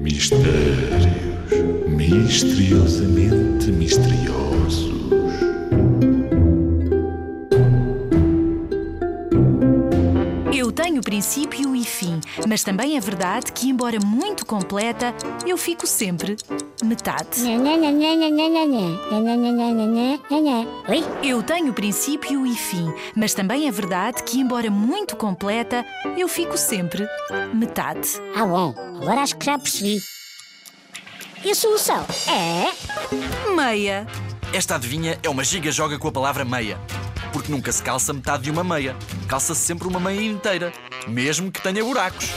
Mistérios misteriosamente misteriosos. Eu tenho princípio e fim, mas também é verdade que, embora muito completa, eu fico sempre metade. Oi? Eu tenho princípio e fim, mas também é verdade que, embora muito completa, eu fico sempre metade. Ah, bom, agora acho que já percebi. E a solução é. Meia. Esta adivinha é uma giga joga com a palavra meia. Porque nunca se calça metade de uma meia. Calça-se sempre uma meia inteira, mesmo que tenha buracos.